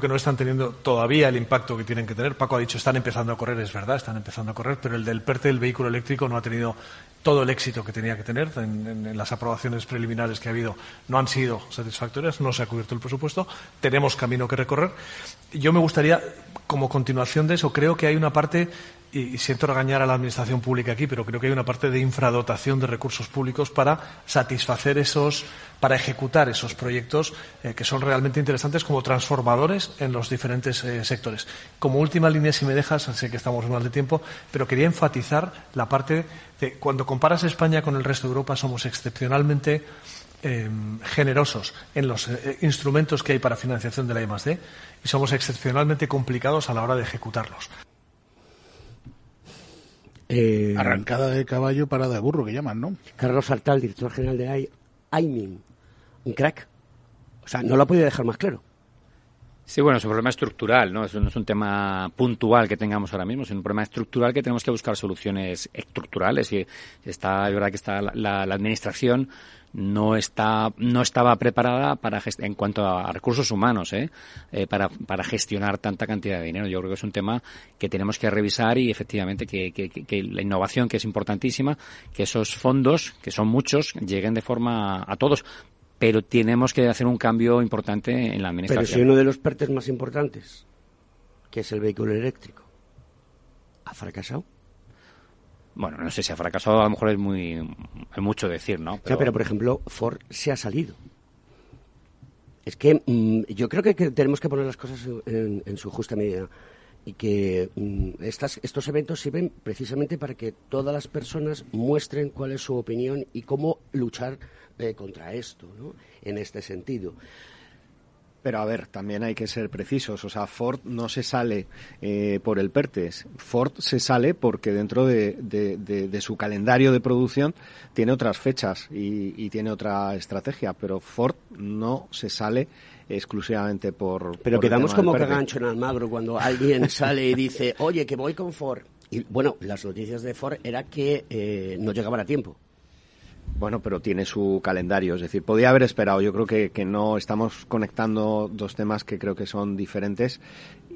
no están teniendo todavía el impacto que tienen que tener. Paco ha dicho están empezando a correr, es verdad, están empezando a correr, pero el del PERTE, el vehículo eléctrico, no ha tenido todo el éxito que tenía que tener. En, las aprobaciones preliminares que ha habido no han sido satisfactorias, no se ha cubierto el presupuesto, tenemos camino que recorrer. Yo me gustaría, como continuación de eso, creo que hay una parte y siento regañar a la administración pública aquí, pero creo que hay una parte de infradotación de recursos públicos para satisfacer esos, para ejecutar esos proyectos eh, que son realmente interesantes como transformadores en los diferentes eh, sectores. Como última línea, si me dejas, sé que estamos mal de tiempo, pero quería enfatizar la parte de cuando comparas España con el resto de Europa somos excepcionalmente em, generosos en los eh, instrumentos que hay para financiación de la I+D y somos excepcionalmente complicados a la hora de ejecutarlos. Eh, Arrancada de caballo, parada de burro, que llaman, ¿no? Carlos Artal, director general de AIMIN, un crack. O sea, no lo ha podido dejar más claro. Sí, bueno, es un problema estructural, ¿no? Eso no es un tema puntual que tengamos ahora mismo, es un problema estructural que tenemos que buscar soluciones estructurales. Y está, es verdad que está la, la administración no está no estaba preparada para en cuanto a recursos humanos ¿eh? Eh, para, para gestionar tanta cantidad de dinero yo creo que es un tema que tenemos que revisar y efectivamente que, que, que la innovación que es importantísima que esos fondos que son muchos lleguen de forma a todos pero tenemos que hacer un cambio importante en la administración. Pero si uno de los PERTES más importantes, que es el vehículo eléctrico, ha fracasado. Bueno, no sé si ha fracasado, a lo mejor es muy es mucho decir, ¿no? Pero... pero por ejemplo, Ford se ha salido. Es que mm, yo creo que, tenemos que poner las cosas en, su justa medida y que mm, estas, estos eventos sirven precisamente para que todas las personas muestren cuál es su opinión y cómo luchar contra esto, ¿no? En este sentido. Pero a ver, también hay que ser precisos. O sea, Ford no se sale eh, por el PERTES. Ford se sale porque dentro de, su calendario de producción tiene otras fechas y, tiene otra estrategia. Pero Ford no se sale exclusivamente por. Pero quedamos como cagancho en Almagro cuando alguien sale y dice, oye, que voy con Ford. Y bueno, las noticias de Ford era que eh, no llegaban a tiempo. Bueno, pero tiene su calendario, es decir, podía haber esperado. Yo creo que, que, no estamos conectando dos temas que creo que son diferentes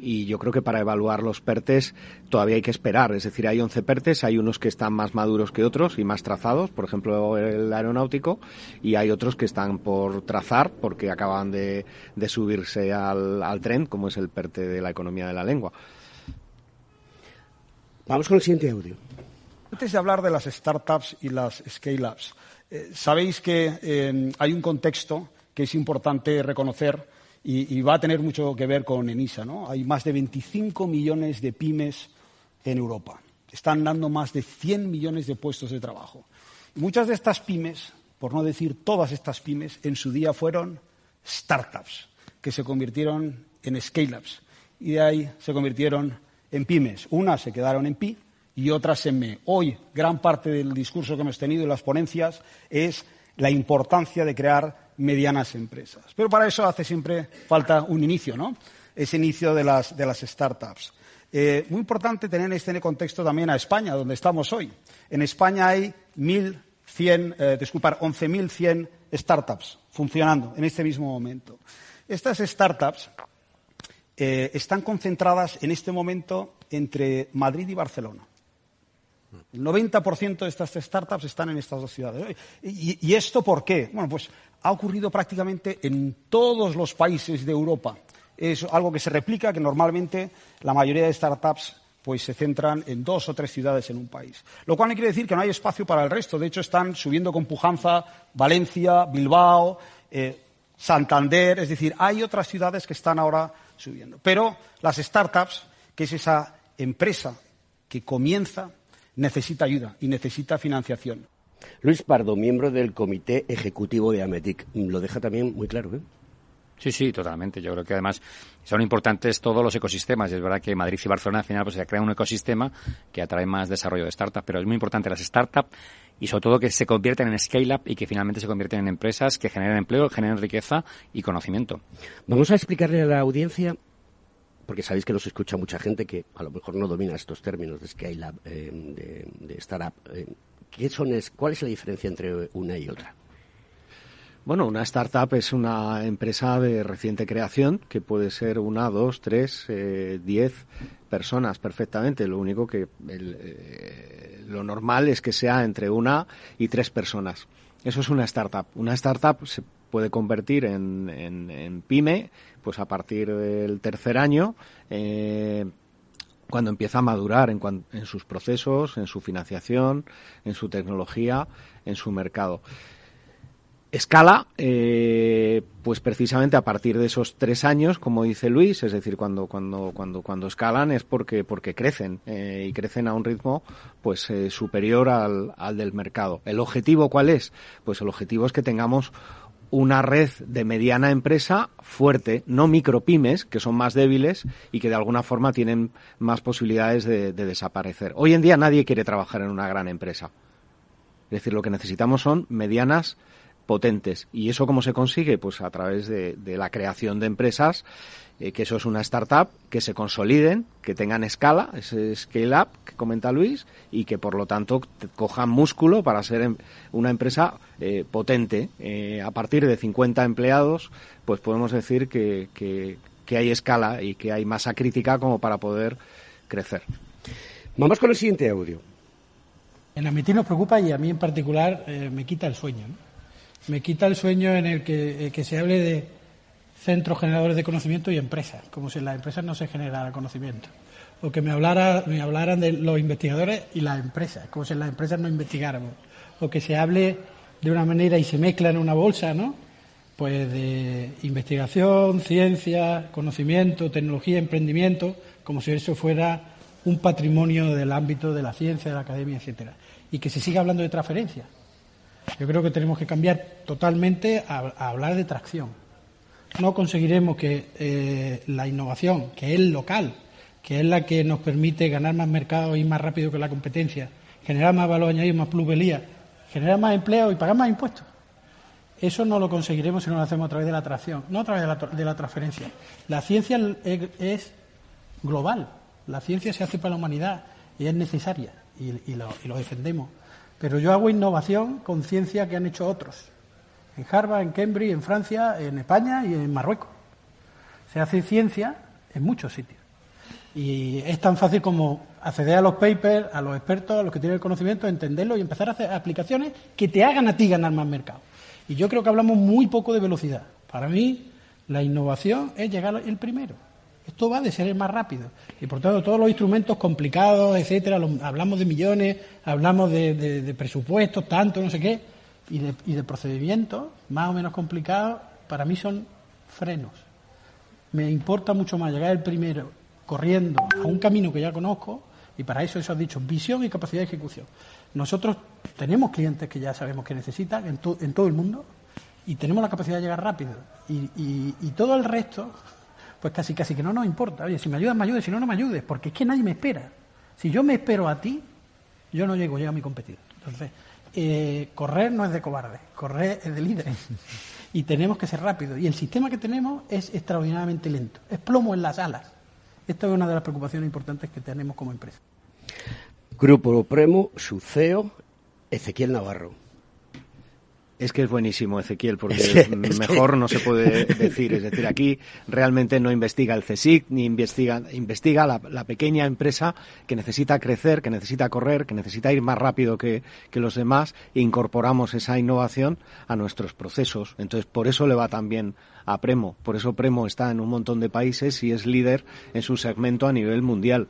y yo creo que para evaluar los PERTES todavía hay que esperar. Es decir, hay 11 PERTES, hay unos que están más maduros que otros y más trazados, por ejemplo el aeronáutico, y hay otros que están por trazar porque acaban de, de subirse al, al tren, como es el PERTE de la economía de la lengua. Vamos con el siguiente audio. Antes de hablar de las startups y las scale-ups, eh, sabéis que eh, hay un contexto que es importante reconocer y, va a tener mucho que ver con ENISA. ¿no? Hay más de 25 millones de pymes en Europa. Están dando más de 100 millones de puestos de trabajo. muchas de estas pymes, por no decir todas estas pymes, en su día fueron startups, que se convirtieron en scale-ups. Y de ahí se convirtieron en pymes. Unas se quedaron en pi y otras en me. Hoy, gran parte del discurso que hemos tenido en las ponencias es la importancia de crear medianas empresas. Pero para eso hace siempre falta un inicio, ¿no? Ese inicio de las, startups. Eh, muy importante tener en este contexto también a España, donde estamos hoy. En España hay 1.100, eh, disculpar, 11.100 startups funcionando en este mismo momento. Estas startups eh, están concentradas en este momento entre Madrid y Barcelona. El 90% de estas startups están en estas dos ciudades. ¿Y, esto por qué? Bueno, pues ha ocurrido prácticamente en todos los países de Europa. Es algo que se replica, que normalmente la mayoría de startups pues se centran en dos o tres ciudades en un país. Lo cual no quiere decir que no hay espacio para el resto. De hecho, están subiendo con pujanza Valencia, Bilbao, eh, Santander. Es decir, hay otras ciudades que están ahora subiendo. Pero las startups, que es esa empresa que comienza necesita ayuda y necesita financiación. Luis Pardo, miembro del Comité Ejecutivo de Ametic, lo deja también muy claro. ¿eh? Sí, sí, totalmente. Yo creo que además son importantes todos los ecosistemas. es verdad que Madrid y Barcelona al final pues se crea un ecosistema que atrae más desarrollo de startups, pero es muy importante las startups y sobre todo que se convierten en scale-up y que finalmente se convierten en empresas que generen empleo, generen riqueza y conocimiento. Vamos a explicarle a la audiencia porque sabéis que los escucha mucha gente que a lo mejor no domina estos términos de scale up, eh, de, startup. Eh, ¿qué son ¿Cuál es la diferencia entre una y otra? Bueno, una startup es una empresa de reciente creación que puede ser una, dos, tres, eh, diez personas perfectamente. Lo único que lo normal es que sea entre una y tres personas. Eso es una startup. Una startup se puede convertir en, en, pyme pues a partir del tercer año eh, cuando empieza a madurar en, en, sus procesos, en su financiación, en su tecnología, en su mercado. Escala, eh, pues precisamente a partir de esos tres años, como dice Luis, es decir, cuando cuando cuando cuando escalan es porque porque crecen eh, y crecen a un ritmo pues superior al, al del mercado. El objetivo cuál es? Pues el objetivo es que tengamos una red de mediana empresa fuerte, no micropymes, que son más débiles y que de alguna forma tienen más posibilidades de, de, desaparecer. Hoy en día nadie quiere trabajar en una gran empresa. Es decir, lo que necesitamos son medianas potentes. ¿Y eso cómo se consigue? Pues a través de, la creación de empresas, eh, que eso es una startup, que se consoliden, que tengan escala, ese scale up que comenta Luis, y que por lo tanto cojan músculo para ser em, una empresa eh, potente. Eh, a partir de 50 empleados, pues podemos decir que, que, que hay escala y que hay masa crítica como para poder crecer. Vamos con el siguiente audio. En Admitir nos preocupa y a mí en particular me quita el sueño. ¿no? Me quita el sueño en el eh, que, se hable de centros generadores de conocimiento y empresas, como si en las empresas no se generara conocimiento. O que me, hablara, me hablaran de los investigadores y las empresas, como si en las empresas no investigáramos. O que se hable de una manera y se mezcla en una bolsa, ¿no? Pues de investigación, ciencia, conocimiento, tecnología, emprendimiento, como si eso fuera un patrimonio del ámbito de la ciencia, de la academia, etcétera. Y que se siga hablando de transferencia yo creo que tenemos que cambiar totalmente a, hablar de tracción. No conseguiremos que eh, la innovación, que es local, que es la que nos permite ganar más mercado y más rápido que la competencia, generar más valor añadido, más plusvalía, generar más empleo y pagar más impuestos. Eso no lo conseguiremos si no lo hacemos a través de la atracción, no a través de la, transferencia. La ciencia es, global, la ciencia se hace para la humanidad y es necesaria y lo defendemos. Pero yo hago innovación con ciencia que han hecho otros. En Harvard, en Cambridge, en Francia, en España y en Marruecos. Se hace ciencia en muchos sitios. Y es tan fácil como acceder a los papers, a los expertos, a los que tienen el conocimiento, entenderlo y empezar a hacer aplicaciones que te hagan a ti ganar más mercado. Y yo creo que hablamos muy poco de velocidad. Para mí, la innovación es llegar el primero. Esto va de ser el más rápido. Y por tanto, todos los instrumentos complicados, etcétera, hablamos de millones, hablamos de, presupuestos, tanto, no sé qué, y de, y procedimientos más o menos complicados, para mí son frenos. Me importa mucho más llegar el primero corriendo a un camino que ya conozco, y para eso eso has dicho, visión y capacidad de ejecución. Nosotros tenemos clientes que ya sabemos que necesitan en, en todo el mundo, y tenemos la capacidad de llegar rápido. y, y todo el resto pues casi casi que no nos importa. Oye, si me ayudas, me ayudes, si no, no me ayudes, porque es que nadie me espera. Si yo me espero a ti, yo no llego, llega mi competidor. Entonces, eh, correr no es de cobarde, correr es de líder. *laughs* y tenemos que ser rápidos. Y el sistema que tenemos es extraordinariamente lento. Es plomo en las alas. Esta es una de las preocupaciones importantes que tenemos como empresa. Grupo Premo, su CEO, Ezequiel Navarro. Es que es buenísimo, Ezequiel, porque *laughs* mejor no se puede decir. Es decir, aquí realmente no investiga el CSIC, ni investiga, investiga la, pequeña empresa que necesita crecer, que necesita correr, que necesita ir más rápido que, los demás e incorporamos esa innovación a nuestros procesos. Entonces, por eso le va también a Premo. Por eso Premo está en un montón de países y es líder en su segmento a nivel mundial.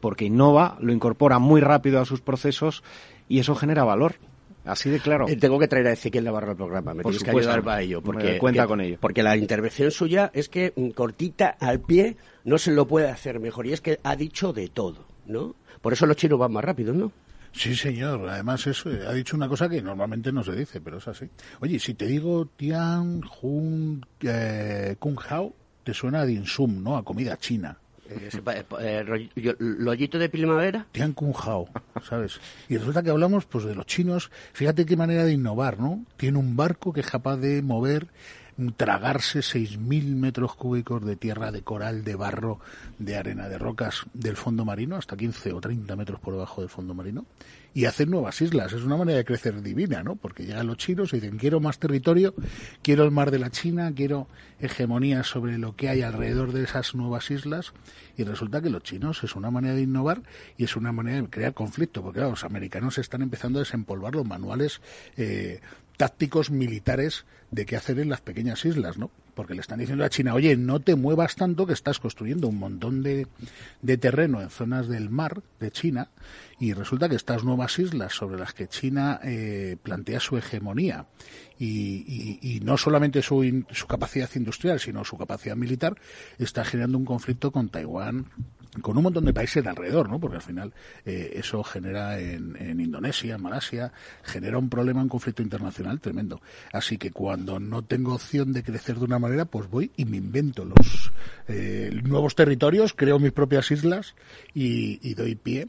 Porque innova, lo incorpora muy rápido a sus procesos y eso genera valor. Así de claro. Eh, tengo que traer a Ezequiel Navarro al programa. Me tienes que ayudar para ello. Porque, cuenta con ello. Porque la intervención suya es que mm, cortita al pie no se lo puede hacer mejor. Y es que ha dicho de todo, ¿no? Por eso los chinos van más rápido, ¿no? Sí, señor. Además, eso, ha dicho una cosa que normalmente no se dice, pero es así. Oye, si te digo Tian Jun eh, Kung Hao, te suena a Dinsum, ¿no? A comida china. Eh, eh ¿Lollito de primavera? Tian Kung ¿sabes? Y resulta que hablamos pues de los chinos. Fíjate qué manera de innovar, ¿no? Tiene un barco que es capaz de mover tragarse 6.000 metros cúbicos de tierra, de coral, de barro, de arena, de rocas del fondo marino, hasta 15 o 30 metros por debajo del fondo marino, y hacer nuevas islas. Es una manera de crecer divina, ¿no? Porque llegan los chinos y dicen, quiero más territorio, quiero el mar de la China, quiero hegemonía sobre lo que hay alrededor de esas nuevas islas, y resulta que los chinos es una manera de innovar y es una manera de crear conflicto, porque los americanos están empezando a desempolvar los manuales eh, tácticos militares de qué hacer en las pequeñas islas, ¿no? Porque le están diciendo a China, oye, no te muevas tanto que estás construyendo un montón de, de terreno en zonas del mar de China y resulta que estas nuevas islas sobre las que China eh, plantea su hegemonía y, no solamente su, su capacidad industrial, sino su capacidad militar, está generando un conflicto con Taiwán, con un montón de países de alrededor, ¿no? Porque al final eh, eso genera en, en, Indonesia, en Malasia, genera un problema, un conflicto internacional tremendo. Así que cuando no tengo opción de crecer de una manera, pues voy y me invento los eh, nuevos territorios, creo mis propias islas y, y doy pie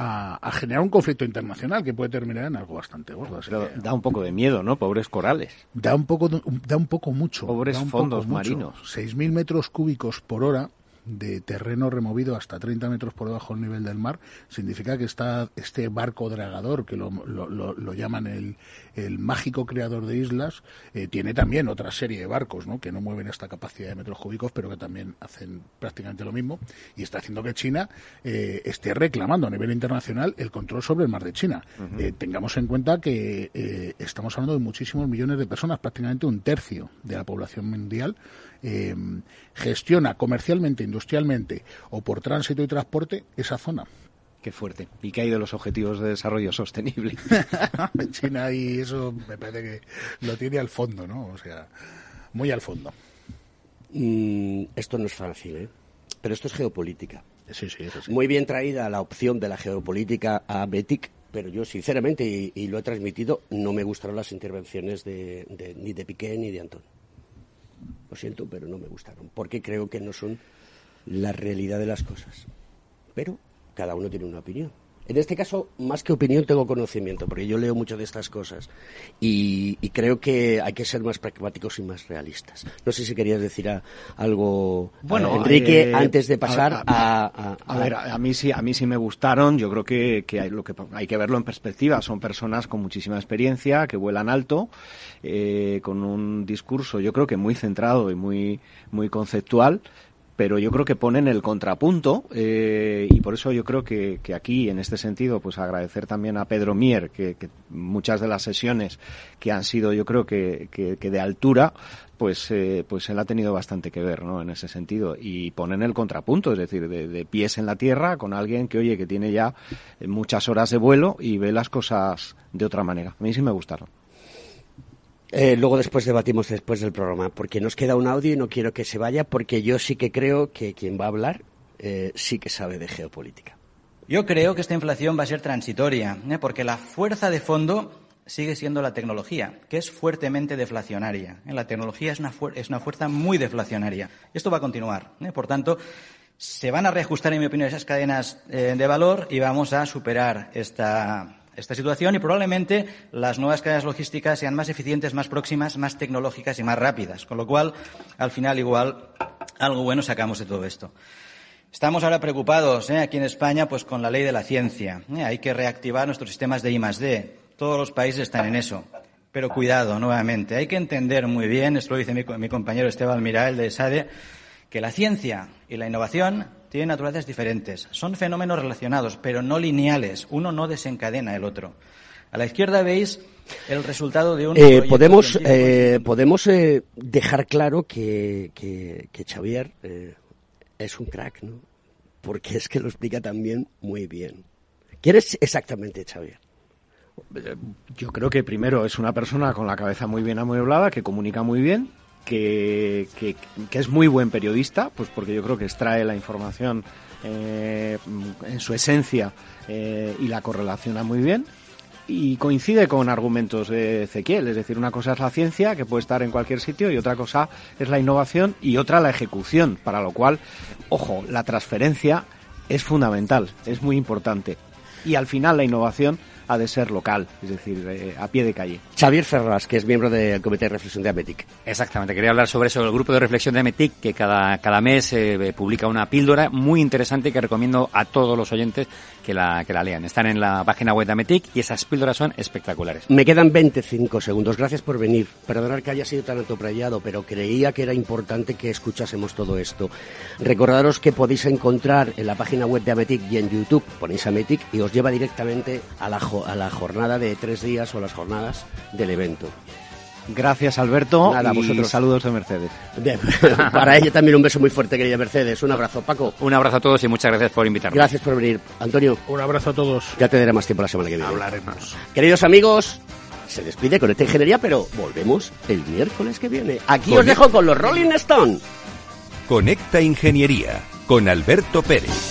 a, generar un conflicto internacional que puede terminar en algo bastante gordo. da un poco de miedo, ¿no? Pobres corales. Da un poco, da un poco mucho. Pobres fondos marinos. 6.000 metros cúbicos por hora de terreno removido hasta 30 metros por debajo del nivel del mar, significa que está este barco dragador, que lo, lo, llaman el, el, mágico creador de islas, eh, tiene también otra serie de barcos ¿no? que no mueven esta capacidad de metros cúbicos, pero que también hacen prácticamente lo mismo, y está haciendo que China eh, esté reclamando a nivel internacional el control sobre el mar de China. Eh, tengamos en cuenta que estamos hablando de muchísimos millones de personas, prácticamente un tercio de la población mundial, eh, gestiona comercialmente, industrialmente o por tránsito y transporte esa zona. Qué fuerte. ¿Y qué hay de los objetivos de desarrollo sostenible? *laughs* China y eso me parece que lo tiene al fondo, ¿no? O sea, muy al fondo. Mm, esto no es fácil, ¿eh? Pero esto es geopolítica. Sí, sí, eso sí. Muy bien traída la opción de la geopolítica a Betic, pero yo sinceramente, y, lo he transmitido, no me gustaron las intervenciones de, ni de Piqué ni de Antón. Lo siento, pero no me gustaron, porque creo que no son la realidad de las cosas. Pero cada uno tiene una opinión. En este caso, más que opinión, tengo conocimiento, porque yo leo mucho de estas cosas y, creo que hay que ser más pragmáticos y más realistas. No sé si querías decir algo, bueno, Enrique, eh, antes de pasar a, a, ver, a mí sí, a mí sí me gustaron. Yo creo que, hay, lo que hay que verlo en perspectiva. Son personas con muchísima experiencia que vuelan alto, eh, con un discurso, yo creo que muy centrado y muy muy conceptual pero yo creo que ponen el contrapunto eh, y por eso yo creo que, aquí, en este sentido, pues agradecer también a Pedro Mier, que, muchas de las sesiones que han sido, yo creo que, que de altura, pues, eh, pues él ha tenido bastante que ver, ¿no? En ese sentido. Y ponen el contrapunto, es decir, de, de, pies en la tierra con alguien que, oye, que tiene ya muchas horas de vuelo y ve las cosas de otra manera. A mí sí me gustaron. Eh, luego después debatimos después del programa, porque nos queda un audio y no quiero que se vaya, porque yo sí que creo que quien va a hablar eh, sí que sabe de geopolítica. Yo creo que esta inflación va a ser transitoria, ¿eh? porque la fuerza de fondo sigue siendo la tecnología, que es fuertemente deflacionaria. La tecnología es una, es una fuerza muy deflacionaria. Esto va a continuar. Por tanto, se van a reajustar, en mi opinión, esas cadenas de valor y vamos a superar esta, esta situación y probablemente las nuevas cadenas logísticas sean más eficientes, más próximas, más tecnológicas y más rápidas. Con lo cual, al final, igual, algo bueno sacamos de todo esto. Estamos ahora preocupados ¿eh? aquí en España pues con la ley de la ciencia. ¿eh? Hay que reactivar nuestros sistemas de I D. Todos los países están en eso. Pero cuidado, nuevamente. Hay que entender muy bien, esto lo dice mi, compañero Esteban Mirael de SADE, que la ciencia y la innovación tienen naturalezas diferentes. Son fenómenos relacionados, pero no lineales. Uno no desencadena el otro. A la izquierda veis el resultado de un. Eh, podemos eh, podemos eh, dejar claro que, que, Xavier es un crack, ¿no? Porque es que lo explica también muy bien. ¿Quién es exactamente Xavier? Yo creo que primero es una persona con la cabeza muy bien amueblada, que comunica muy bien, que, es muy buen periodista, pues porque yo creo que extrae la información eh, en su esencia eh, y la correlaciona muy bien. Y coincide con argumentos de Ezequiel, es decir, una cosa es la ciencia, que puede estar en cualquier sitio, y otra cosa es la innovación y otra la ejecución, para lo cual, ojo, la transferencia es fundamental, es muy importante. Y al final la innovación ha de ser local, es decir, eh, a pie de calle. Xavier Ferraz, que es miembro del Comité de Reflexión de Ametic. Exactamente, quería hablar sobre eso, el grupo de reflexión de Ametic, que cada, cada mes eh, publica una píldora muy interesante que recomiendo a todos los oyentes que la, que la lean. Están en la página web de Ametic y esas píldoras son espectaculares. Me quedan 25 segundos. Gracias por venir. Perdonar que haya sido tan atoprayado, pero creía que era importante que escuchásemos todo esto. Recordaros que podéis encontrar en la página web de Ametic y en YouTube, ponéis Ametic y os lleva directamente a la a la jornada de tres días o las jornadas del evento. Gracias, Alberto. Nada, y vosotros. saludos de Mercedes. *laughs* Para ella también un beso muy fuerte, querida Mercedes. Un abrazo, Paco. Un abrazo a todos y muchas gracias por invitarme. Gracias por venir. Antonio. Un abrazo a todos. Ya te daré más tiempo la semana que viene. Hablaremos. Queridos amigos, se despide con esta ingeniería, pero volvemos el miércoles que viene. Aquí os dejo con los Rolling Stone. Conecta Ingeniería con Alberto Pérez.